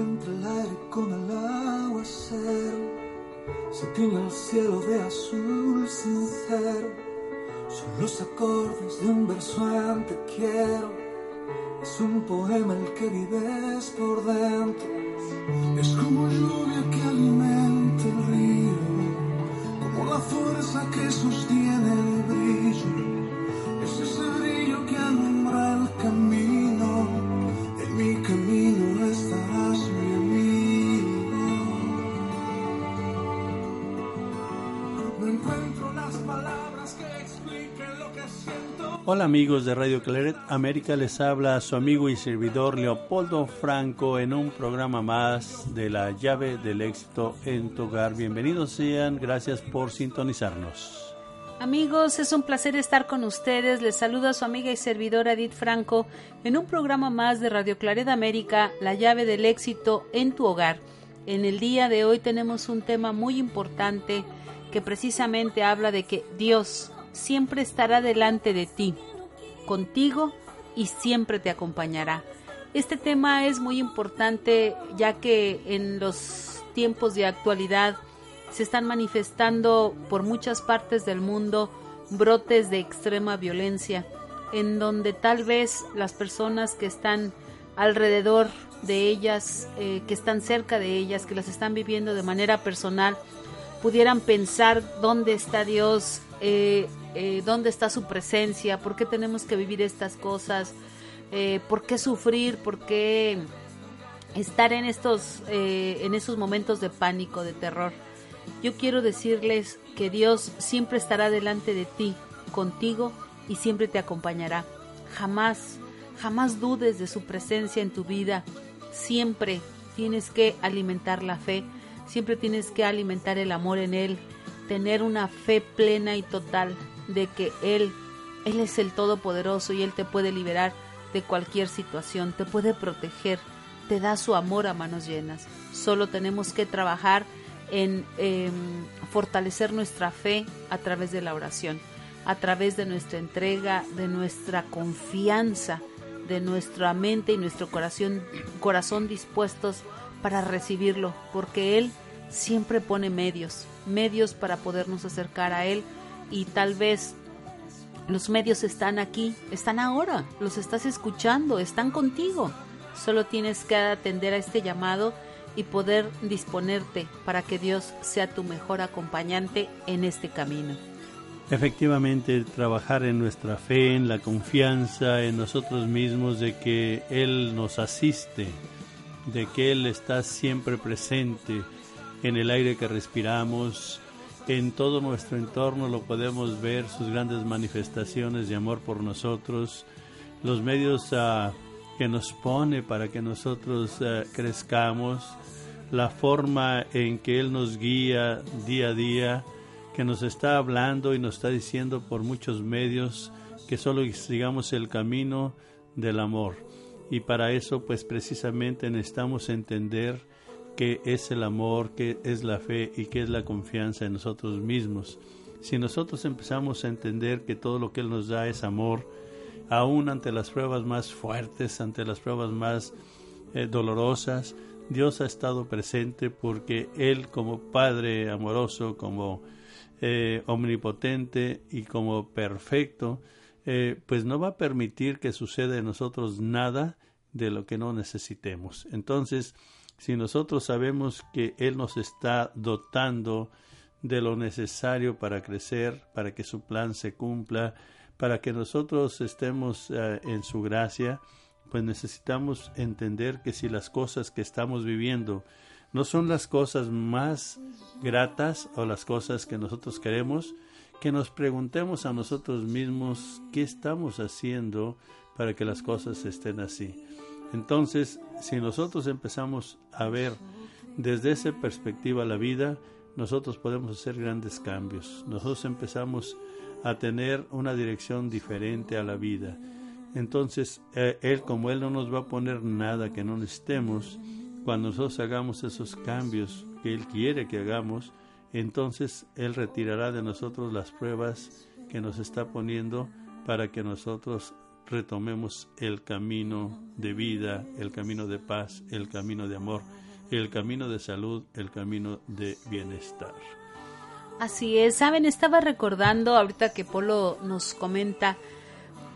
entre el aire con el aguacero, se tiñe el cielo de azul sincero, son los acordes de un verso en quiero, es un poema el que vives por dentro, es como lluvia que alimenta el río, como la fuerza que sostiene el brillo. Hola amigos de Radio Claret América, les habla su amigo y servidor Leopoldo Franco en un programa más de la llave del éxito en tu hogar. Bienvenidos sean, gracias por sintonizarnos. Amigos, es un placer estar con ustedes. Les saluda su amiga y servidora Edith Franco en un programa más de Radio Claret América, la llave del éxito en tu hogar. En el día de hoy tenemos un tema muy importante que precisamente habla de que Dios siempre estará delante de ti, contigo y siempre te acompañará. Este tema es muy importante ya que en los tiempos de actualidad se están manifestando por muchas partes del mundo brotes de extrema violencia, en donde tal vez las personas que están alrededor de ellas, eh, que están cerca de ellas, que las están viviendo de manera personal, pudieran pensar dónde está Dios, eh, eh, dónde está su presencia, por qué tenemos que vivir estas cosas, eh, por qué sufrir, por qué estar en estos, en esos momentos de pánico, de terror. Yo quiero decirles que Dios siempre estará delante de ti, contigo y siempre te acompañará. Jamás, jamás dudes de su presencia en tu vida. Siempre tienes que alimentar la fe, siempre tienes que alimentar el amor en Él, tener una fe plena y total de que Él, Él es el Todopoderoso y Él te puede liberar de cualquier situación, te puede proteger, te da su amor a manos llenas. Solo tenemos que trabajar en em, fortalecer nuestra fe a través de la oración, a través de nuestra entrega, de nuestra confianza, de nuestra mente y nuestro corazón, corazón dispuestos para recibirlo, porque Él siempre pone medios, medios para podernos acercar a Él y tal vez los medios están aquí, están ahora, los estás escuchando, están contigo. Solo tienes que atender a este llamado y poder disponerte para que Dios sea tu mejor acompañante en este camino. Efectivamente, trabajar en nuestra fe, en la confianza en nosotros mismos de que Él nos asiste, de que Él está siempre presente en el aire que respiramos, en todo nuestro entorno lo podemos ver, sus grandes manifestaciones de amor por nosotros, los medios ah, que nos pone para que nosotros ah, crezcamos, la forma en que Él nos guía día a día, que nos está hablando y nos está diciendo por muchos medios que solo sigamos el camino del amor. Y para eso, pues precisamente necesitamos entender qué es el amor, qué es la fe y qué es la confianza en nosotros mismos. Si nosotros empezamos a entender que todo lo que Él nos da es amor, aún ante las pruebas más fuertes, ante las pruebas más eh, dolorosas, Dios ha estado presente porque Él como Padre amoroso, como eh, omnipotente y como perfecto, eh, pues no va a permitir que suceda en nosotros nada de lo que no necesitemos. Entonces, si nosotros sabemos que Él nos está dotando de lo necesario para crecer, para que su plan se cumpla, para que nosotros estemos eh, en su gracia, pues necesitamos entender que si las cosas que estamos viviendo no son las cosas más gratas o las cosas que nosotros queremos, que nos preguntemos a nosotros mismos qué estamos haciendo para que las cosas estén así. Entonces, si nosotros empezamos a ver desde esa perspectiva la vida, nosotros podemos hacer grandes cambios. Nosotros empezamos a tener una dirección diferente a la vida. Entonces, eh, Él, como Él no nos va a poner nada que no necesitemos, cuando nosotros hagamos esos cambios que Él quiere que hagamos, entonces Él retirará de nosotros las pruebas que nos está poniendo para que nosotros retomemos el camino de vida, el camino de paz, el camino de amor, el camino de salud, el camino de bienestar. Así es, saben, estaba recordando ahorita que Polo nos comenta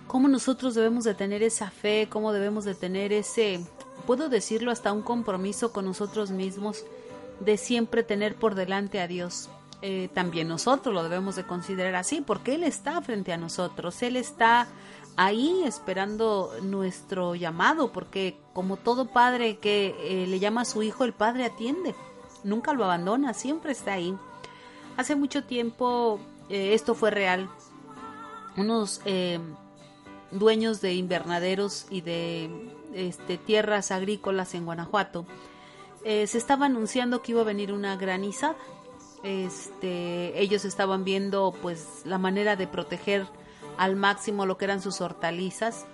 cómo nosotros debemos de tener esa fe, cómo debemos de tener ese, puedo decirlo, hasta un compromiso con nosotros mismos de siempre tener por delante a Dios. Eh, también nosotros lo debemos de considerar así, porque Él está frente a nosotros, Él está ahí esperando nuestro llamado, porque como todo padre que eh, le llama a su hijo, el padre atiende, nunca lo abandona, siempre está ahí. Hace mucho tiempo eh, esto fue real. Unos dueños de invernaderos y de este, tierras agrícolas en Guanajuato se estaba anunciando que iba a venir una granizada este, ellos estaban viendo pues la manera de proteger al máximo lo que eran sus hortalizas.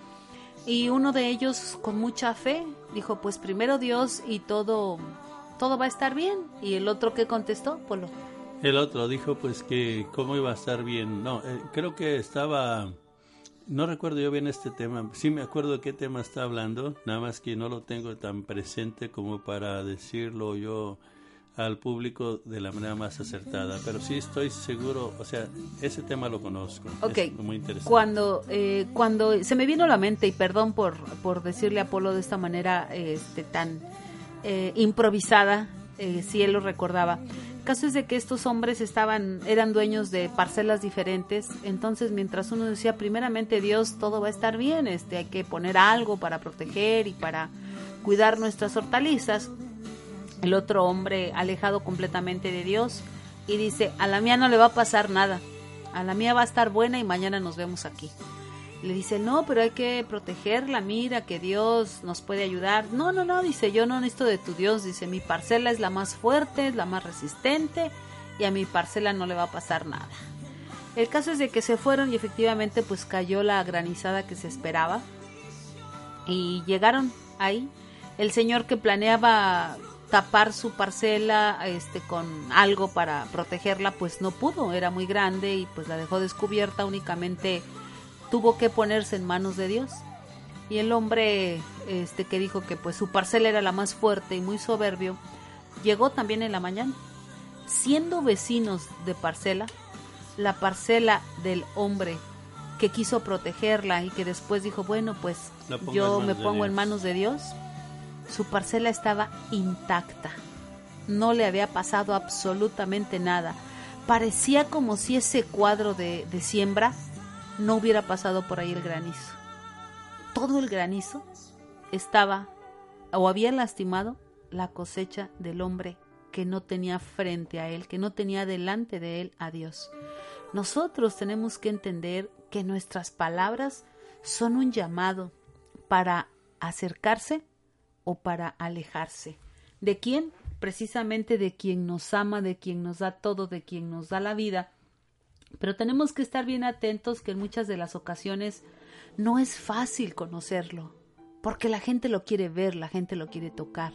Y uno de ellos con mucha fe dijo pues primero Dios y todo todo va a estar bien y el otro que contestó Polo. El otro dijo pues que cómo iba a estar bien no eh, creo que estaba no recuerdo yo bien este tema sí me acuerdo de qué tema está hablando nada más que no lo tengo tan presente como para decirlo yo al público de la manera más acertada. Pero sí estoy seguro, o sea, ese tema lo conozco. Ok. muy interesante. Cuando, eh, cuando se me vino a la mente, y perdón por, por decirle a Apolo de esta manera este, tan eh, improvisada, eh, si él lo recordaba. El caso es de que estos hombres estaban, eran dueños de parcelas diferentes, entonces mientras uno decía, primeramente Dios, todo va a estar bien, este, hay que poner algo para proteger y para cuidar nuestras hortalizas, el otro hombre alejado completamente de Dios y dice, a la mía no le va a pasar nada, a la mía va a estar buena y mañana nos vemos aquí. Le dice, no, pero hay que protegerla, mira que Dios nos puede ayudar. No, no, no, dice, yo no necesito de tu Dios, dice, mi parcela es la más fuerte, es la más resistente y a mi parcela no le va a pasar nada. El caso es de que se fueron y efectivamente pues cayó la granizada que se esperaba y llegaron ahí. El señor que planeaba tapar su parcela este con algo para protegerla pues no pudo era muy grande y pues la dejó descubierta únicamente tuvo que ponerse en manos de Dios. Y el hombre este que dijo que pues su parcela era la más fuerte y muy soberbio llegó también en la mañana. Siendo vecinos de parcela la parcela del hombre que quiso protegerla y que después dijo bueno pues yo me pongo en manos de Dios su parcela estaba intacta. No le había pasado absolutamente nada. Parecía como si ese cuadro de, siembra no hubiera pasado por ahí el granizo. Todo el granizo estaba o había lastimado la cosecha del hombre que no tenía frente a él, que no tenía delante de él a Dios. Nosotros tenemos que entender que nuestras palabras son un llamado para acercarse o para alejarse. ¿De quién? Precisamente de quien nos ama, de quien nos da todo, de quien nos da la vida. Pero tenemos que estar bien atentos que en muchas de las ocasiones no es fácil conocerlo, porque la gente lo quiere ver, la gente lo quiere tocar.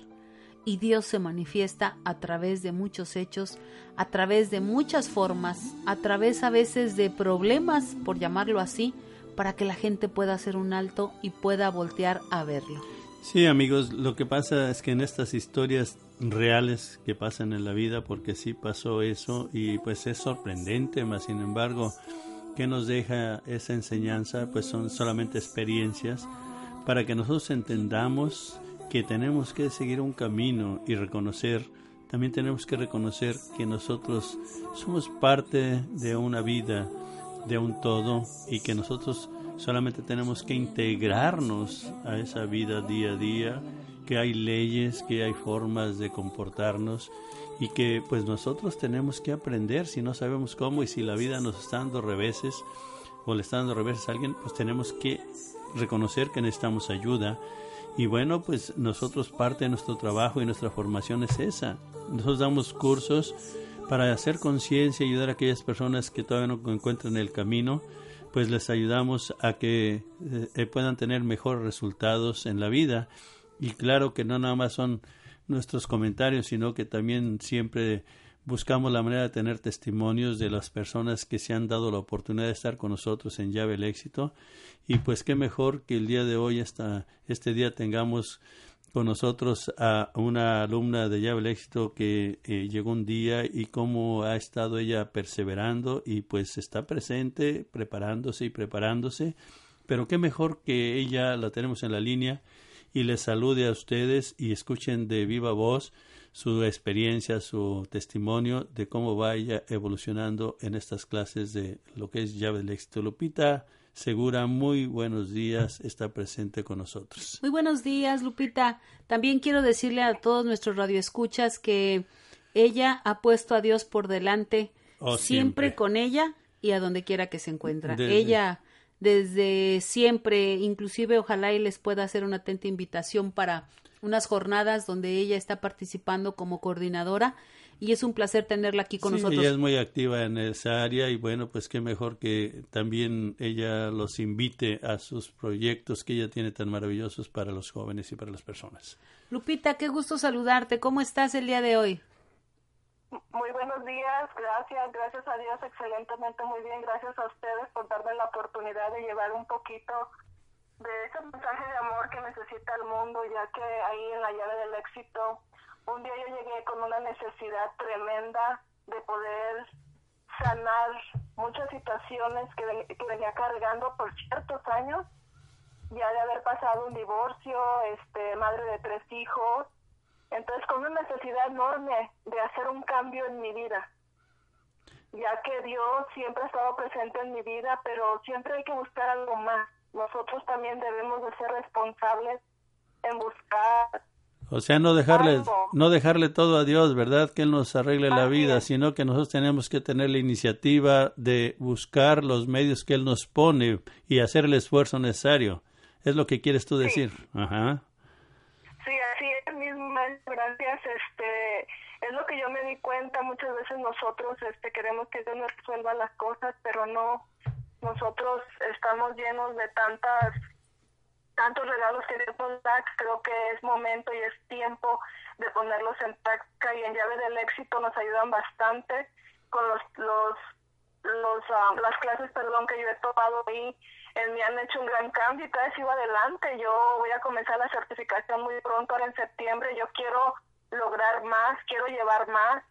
Y Dios se manifiesta a través de muchos hechos, a través de muchas formas, a través a veces de problemas, por llamarlo así, para que la gente pueda hacer un alto y pueda voltear a verlo. Sí, amigos, lo que pasa es que en estas historias reales que pasan en la vida, porque sí pasó eso y pues es sorprendente, más sin embargo, ¿qué nos deja esa enseñanza? Pues son solamente experiencias para que nosotros entendamos que tenemos que seguir un camino y reconocer, también tenemos que reconocer que nosotros somos parte de una vida de un todo y que nosotros solamente tenemos que integrarnos a esa vida día a día, que hay leyes, que hay formas de comportarnos y que pues nosotros tenemos que aprender si no sabemos cómo y si la vida nos está dando reveses o le está dando reveses a alguien, pues tenemos que reconocer que necesitamos ayuda. Y bueno, pues nosotros parte de nuestro trabajo y nuestra formación es esa. Nosotros damos cursos para hacer conciencia y ayudar a aquellas personas que todavía no encuentran el camino, pues les ayudamos a que eh, puedan tener mejores resultados en la vida. Y claro que no nada más son nuestros comentarios, sino que también siempre buscamos la manera de tener testimonios de las personas que se han dado la oportunidad de estar con nosotros en Llave el Éxito. Y pues qué mejor que el día de hoy, hasta este día, tengamos con nosotros a una alumna de Llave el Éxito que eh, llegó un día y cómo ha estado ella perseverando y pues está presente, preparándose y preparándose. Pero qué mejor que ella la tenemos en la línea y les salude a ustedes y escuchen de viva voz su experiencia, su testimonio de cómo vaya evolucionando en estas clases de lo que es llave del éxito. Lupita Segura, muy buenos días, está presente con nosotros. Muy buenos días, Lupita. También quiero decirle a todos nuestros radioescuchas que ella ha puesto a Dios por delante, oh, siempre. con ella y a donde quiera que se encuentra. Ella desde siempre, inclusive ojalá y les pueda hacer una atenta invitación para unas jornadas donde ella está participando como coordinadora y es un placer tenerla aquí con nosotros. Ella es muy activa en esa área y bueno, pues qué mejor que también ella los invite a sus proyectos que ella tiene tan maravillosos para los jóvenes y para las personas. Lupita, qué gusto saludarte. ¿Cómo estás el día de hoy? Muy buenos días, gracias, gracias a Dios, excelentemente, muy bien, gracias a ustedes por darme la oportunidad de llevar un poquito de ese mensaje de amor que necesita el mundo, ya que ahí en la llave del éxito, un día yo llegué con una necesidad tremenda de poder sanar muchas situaciones que, venía cargando por ciertos años, ya de haber pasado un divorcio, este, madre de tres hijos, entonces, con una necesidad enorme de hacer un cambio en mi vida, ya que Dios siempre ha estado presente en mi vida, pero siempre hay que buscar algo más. Nosotros también debemos de ser responsables en buscar o sea, no dejarle, no dejarle todo a Dios, ¿verdad? Que Él nos arregle la vida, sino que nosotros tenemos que tener la iniciativa de buscar los medios que Él nos pone y hacer el esfuerzo necesario. Es lo que quieres tú decir. Ajá. Sí, así es mismo, gracias. Este, es lo que yo me di cuenta. Muchas veces nosotros este, queremos que Dios nos resuelva las cosas, pero no. Nosotros estamos llenos de tantas tantos regalos que Dios da, creo que es momento y es tiempo de ponerlos en práctica y en llave del éxito nos ayudan bastante con los los los ah, las clases perdón que yo he tomado ahí me han hecho un gran cambio y todavía sigo adelante. Yo voy a comenzar la certificación muy pronto, ahora en septiembre. Yo quiero lograr más, quiero llevar más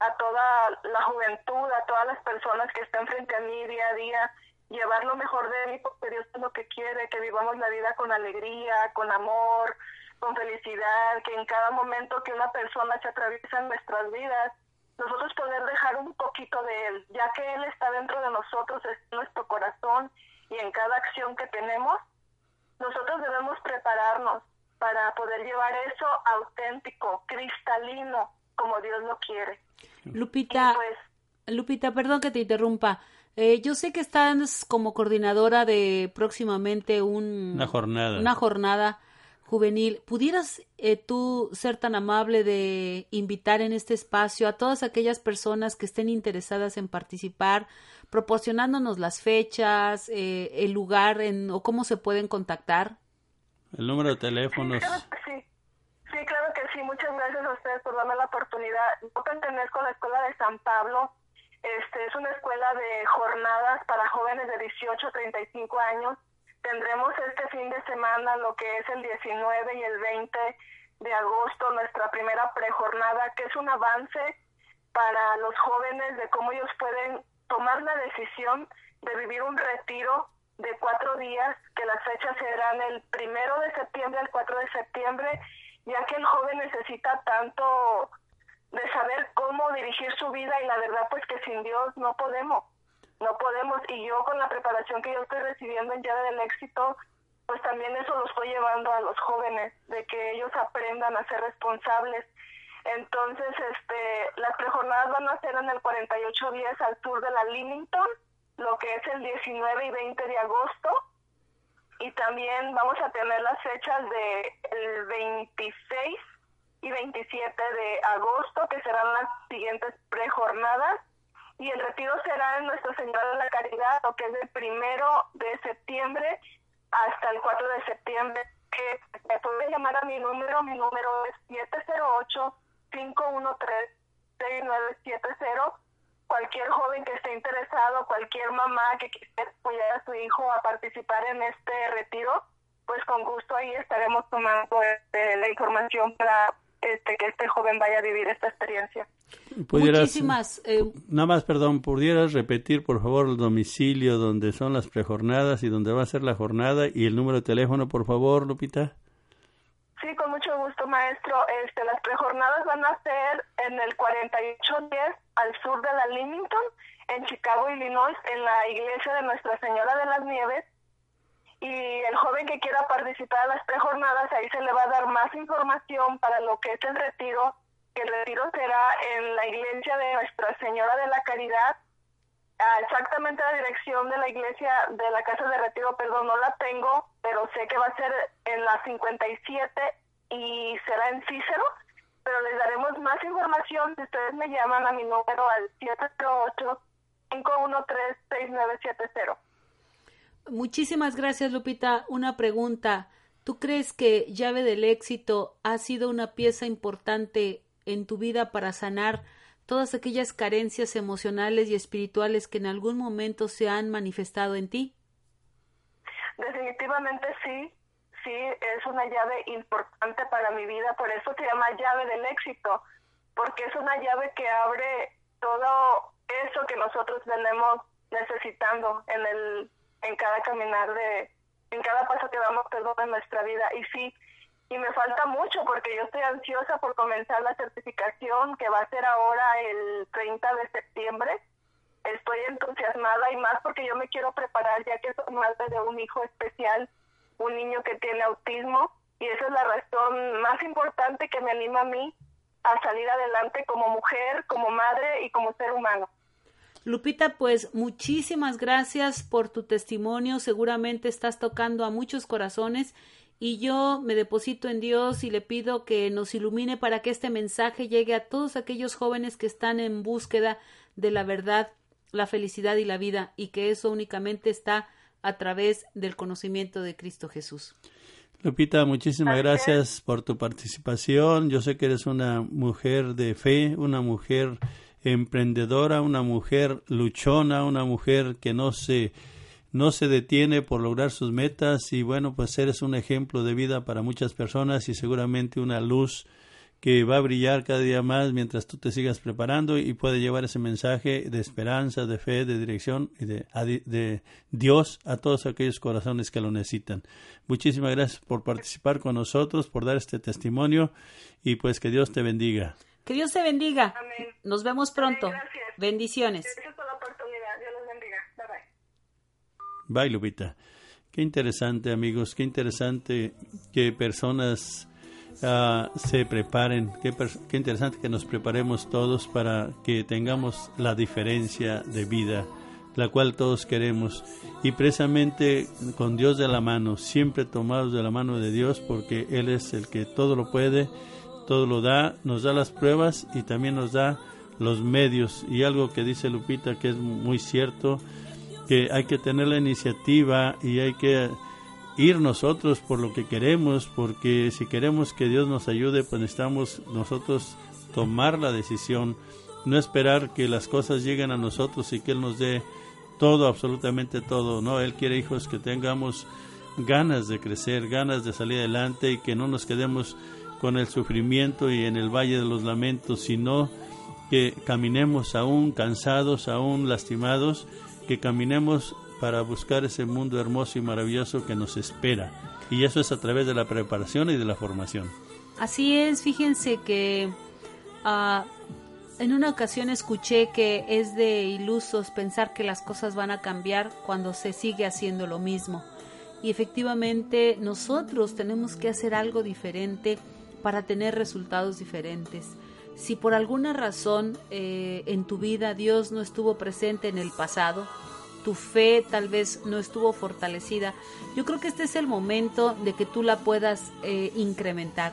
a toda la juventud, a todas las personas que están frente a mí día a día, llevar lo mejor de mí porque Dios es lo que quiere, que vivamos la vida con alegría, con amor, con felicidad, que en cada momento que una persona se atraviesa en nuestras vidas, nosotros poder dejar un poquito de Él, ya que Él está dentro de nosotros, es nuestro corazón y en cada acción que tenemos, nosotros debemos prepararnos para poder llevar eso auténtico, cristalino, como Dios lo quiere. Lupita, pues, Lupita, perdón que te interrumpa. Eh, yo sé que estás como coordinadora de próximamente un, una jornada. Una jornada juvenil. ¿Pudieras eh, tú ser tan amable de invitar en este espacio a todas aquellas personas que estén interesadas en participar, proporcionándonos las fechas, eh, el lugar en, o cómo se pueden contactar? El número de teléfonos. Sí, sí, claro que sí. Muchas gracias a ustedes por darme la oportunidad. Yo pertenezco a la Escuela de San Pablo. Este es una escuela de jornadas para jóvenes de 18 a 35 años. Tendremos este fin de semana lo que es el 19 y el 20 de agosto nuestra primera prejornada, que es un avance para los jóvenes de cómo ellos pueden tomar la decisión de vivir un retiro de cuatro días, que las fechas serán el primero de septiembre al 4 de septiembre, ya que el joven necesita tanto de saber cómo dirigir su vida y la verdad pues que sin Dios no podemos. no podemos, y yo con la preparación que yo estoy recibiendo en Llave del Éxito, pues también eso lo estoy llevando a los jóvenes, de que ellos aprendan a ser responsables. Entonces, este, las prejornadas van a ser en el 4810 al sur de la Limington, lo que es el 19 y 20 de agosto. Y también vamos a tener las fechas de el 26 y 27 de agosto, que serán las siguientes prejornadas y el retiro será en Nuestra Señora de la Caridad, lo que es del primero de septiembre hasta el 4 de septiembre. Que me puede llamar a mi número, mi número es 708-513-6970. Cualquier joven que esté interesado, cualquier mamá que quiera apoyar a su hijo a participar en este retiro, pues con gusto ahí estaremos tomando este, la información para este, que este joven vaya a vivir esta experiencia. Muchísimas. Eh, nada más, perdón, ¿pudieras repetir, por favor, el domicilio donde son las prejornadas y donde va a ser la jornada y el número de teléfono, por favor, Lupita? Sí, con mucho gusto, maestro. Este, las prejornadas van a ser en el 4810 al sur de la Limington, en Chicago, Illinois, en la iglesia de Nuestra Señora de las Nieves y el joven que quiera participar en las prejornadas, ahí se le va a dar más información para lo que es el retiro, que el retiro será en la iglesia de Nuestra Señora de la Caridad, ah, exactamente la dirección de la iglesia de la casa de retiro, perdón, no la tengo, pero sé que va a ser en la 57 y será en Cícero, pero les daremos más información si ustedes me llaman a mi número al 708 513 6970. Muchísimas gracias, Lupita. Una pregunta. ¿Tú crees que llave del éxito ha sido una pieza importante en tu vida para sanar todas aquellas carencias emocionales y espirituales que en algún momento se han manifestado en ti? Definitivamente sí, sí, es una llave importante para mi vida, por eso se llama llave del éxito, porque es una llave que abre todo eso que nosotros tenemos necesitando en el en cada caminar de, en cada paso que damos, perdón, en nuestra vida. Y sí, y me falta mucho porque yo estoy ansiosa por comenzar la certificación que va a ser ahora el 30 de septiembre. Estoy entusiasmada y más porque yo me quiero preparar ya que soy madre de un hijo especial, un niño que tiene autismo y esa es la razón más importante que me anima a mí a salir adelante como mujer, como madre y como ser humano. Lupita, pues muchísimas gracias por tu testimonio. Seguramente estás tocando a muchos corazones y yo me deposito en Dios y le pido que nos ilumine para que este mensaje llegue a todos aquellos jóvenes que están en búsqueda de la verdad, la felicidad y la vida y que eso únicamente está a través del conocimiento de Cristo Jesús. Lupita, muchísimas gracias por tu participación. Yo sé que eres una mujer de fe, una mujer emprendedora, una mujer luchona, una mujer que no se no se detiene por lograr sus metas y bueno, pues eres un ejemplo de vida para muchas personas y seguramente una luz que va a brillar cada día más mientras tú te sigas preparando y puede llevar ese mensaje de esperanza, de fe, de dirección y de, de Dios a todos aquellos corazones que lo necesitan. Muchísimas gracias por participar con nosotros, por dar este testimonio y pues que Dios te bendiga. Que Dios te bendiga. Nos vemos pronto. Bendiciones. Bye, Lupita. Qué interesante, amigos. Qué interesante que personas ah, se preparen. Qué, qué interesante que nos preparemos todos para que tengamos la diferencia de vida, la cual todos queremos. Y precisamente con Dios de la mano, siempre tomados de la mano de Dios, porque Él es el que todo lo puede todo lo da, nos da las pruebas y también nos da los medios. Y algo que dice Lupita que es muy cierto, que hay que tener la iniciativa y hay que ir nosotros por lo que queremos, porque si queremos que Dios nos ayude, pues necesitamos nosotros tomar la decisión, no esperar que las cosas lleguen a nosotros y que Él nos dé todo, absolutamente todo, ¿no? Él quiere hijos que tengamos ganas de crecer, ganas de salir adelante y que no nos quedemos con el sufrimiento y en el valle de los lamentos, sino que caminemos aún cansados, aún lastimados, que caminemos para buscar ese mundo hermoso y maravilloso que nos espera. Y eso es a través de la preparación y de la formación. Así es, fíjense que ah, En una ocasión escuché que es de ilusos pensar que las cosas van a cambiar cuando se sigue haciendo lo mismo. Y efectivamente nosotros tenemos que hacer algo diferente para tener resultados diferentes. Si por alguna razón eh, en tu vida Dios no estuvo presente en el pasado, tu fe tal vez no estuvo fortalecida, yo creo que este es el momento de que tú la puedas eh, incrementar.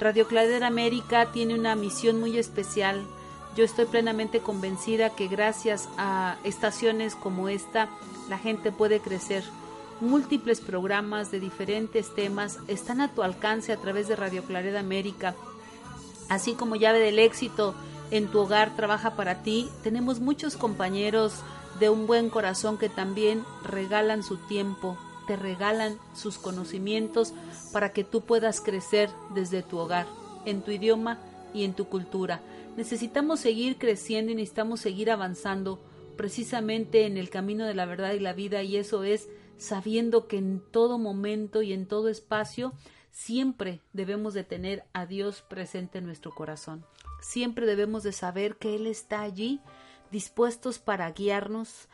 Radio Cladera América tiene una misión muy especial yo estoy plenamente convencida que gracias a estaciones como esta, la gente puede crecer. Múltiples programas de diferentes temas están a tu alcance a través de Radio Clareda América. Así como llave del éxito en tu hogar trabaja para ti, tenemos muchos compañeros de un buen corazón que también regalan su tiempo, te regalan sus conocimientos para que tú puedas crecer desde tu hogar, en tu idioma y en tu cultura. Necesitamos seguir creciendo y necesitamos seguir avanzando precisamente en el camino de la verdad y la vida y eso es sabiendo que en todo momento y en todo espacio siempre debemos de tener a Dios presente en nuestro corazón. Siempre debemos de saber que Él está allí dispuestos para guiarnos,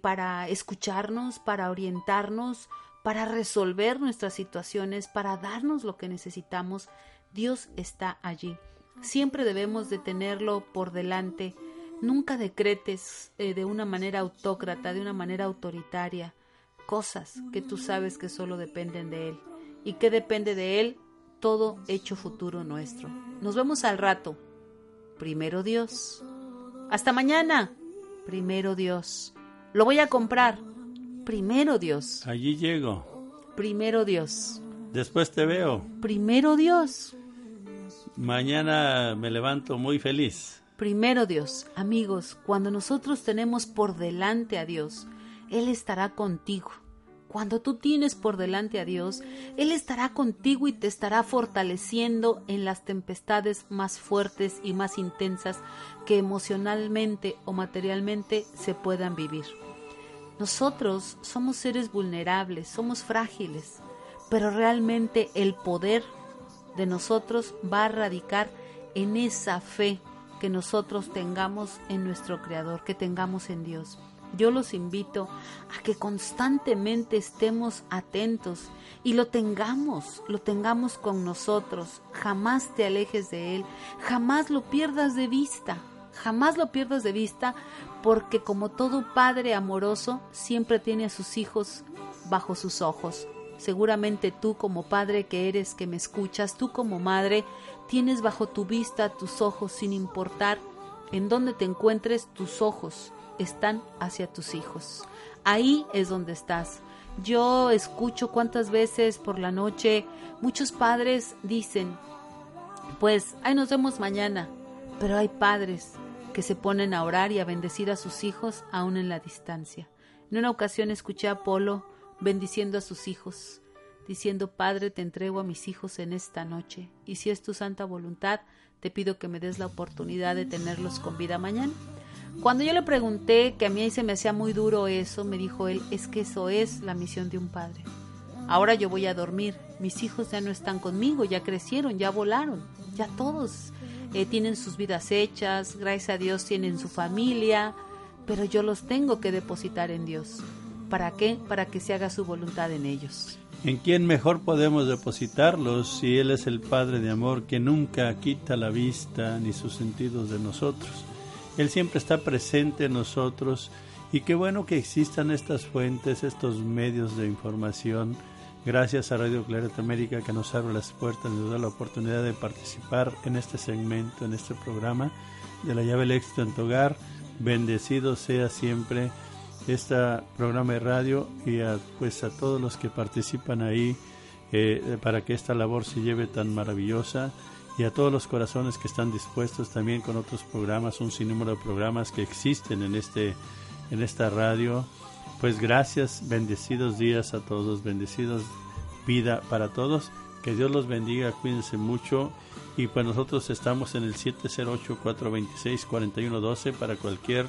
para escucharnos, para orientarnos, para resolver nuestras situaciones, para darnos lo que necesitamos. Dios está allí. Siempre debemos de tenerlo por delante. Nunca decretes eh, de una manera autócrata, de una manera autoritaria, cosas que tú sabes que solo dependen de Él. ¿Y que depende de Él? Todo hecho futuro nuestro. Nos vemos al rato. Primero Dios. Hasta mañana. Primero Dios. Lo voy a comprar. Primero Dios. Allí llego. Primero Dios. Después te veo. Primero Dios. Mañana me levanto muy feliz. Primero Dios, amigos, cuando nosotros tenemos por delante a Dios, Él estará contigo. Cuando tú tienes por delante a Dios, Él estará contigo y te estará fortaleciendo en las tempestades más fuertes y más intensas que emocionalmente o materialmente se puedan vivir. Nosotros somos seres vulnerables, somos frágiles, pero realmente el poder de nosotros va a radicar en esa fe que nosotros tengamos en nuestro Creador, que tengamos en Dios. Yo los invito a que constantemente estemos atentos y lo tengamos, lo tengamos con nosotros. Jamás te alejes de Él, jamás lo pierdas de vista, jamás lo pierdas de vista, porque como todo padre amoroso, siempre tiene a sus hijos bajo sus ojos. Seguramente tú como padre que eres que me escuchas, tú como madre, tienes bajo tu vista tus ojos sin importar en dónde te encuentres, tus ojos están hacia tus hijos. Ahí es donde estás. Yo escucho cuántas veces por la noche muchos padres dicen, pues ahí nos vemos mañana, pero hay padres que se ponen a orar y a bendecir a sus hijos aún en la distancia. En una ocasión escuché a Apolo bendiciendo a sus hijos, diciendo, Padre, te entrego a mis hijos en esta noche, y si es tu santa voluntad, te pido que me des la oportunidad de tenerlos con vida mañana. Cuando yo le pregunté que a mí se me hacía muy duro eso, me dijo él, es que eso es la misión de un padre. Ahora yo voy a dormir, mis hijos ya no están conmigo, ya crecieron, ya volaron, ya todos eh, tienen sus vidas hechas, gracias a Dios tienen su familia, pero yo los tengo que depositar en Dios. ¿Para qué? Para que se haga su voluntad en ellos. ¿En quién mejor podemos depositarlos si Él es el Padre de amor que nunca quita la vista ni sus sentidos de nosotros? Él siempre está presente en nosotros y qué bueno que existan estas fuentes, estos medios de información. Gracias a Radio Clareta América que nos abre las puertas nos da la oportunidad de participar en este segmento, en este programa de la llave del éxito en tu hogar. Bendecido sea siempre este programa de radio y a, pues a todos los que participan ahí eh, para que esta labor se lleve tan maravillosa y a todos los corazones que están dispuestos también con otros programas, un sinnúmero de programas que existen en este en esta radio. Pues gracias, bendecidos días a todos, bendecidos vida para todos. Que Dios los bendiga, cuídense mucho y pues nosotros estamos en el 708 426 4112 para cualquier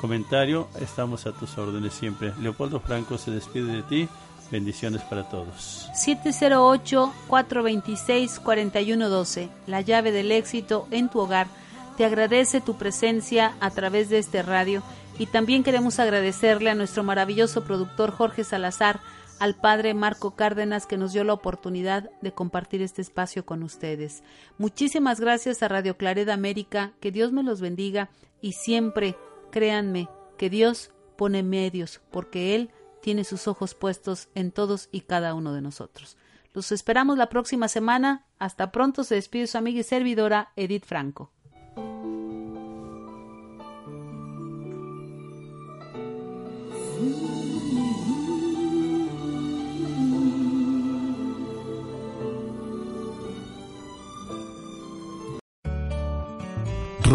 comentario, estamos a tus órdenes siempre. Leopoldo Franco se despide de ti. Bendiciones para todos. 708-426-4112, la llave del éxito en tu hogar. te agradece tu presencia a través de este radio y también queremos agradecerle a nuestro maravilloso productor Jorge Salazar, al padre Marco Cárdenas que nos dio la oportunidad de compartir este espacio con ustedes. Muchísimas gracias a Radio Clareda América, que Dios me los bendiga y siempre, créanme, que Dios pone medios, porque Él tiene sus ojos puestos en todos y cada uno de nosotros. Los esperamos la próxima semana. Hasta pronto se despide su amiga y servidora Edith Franco.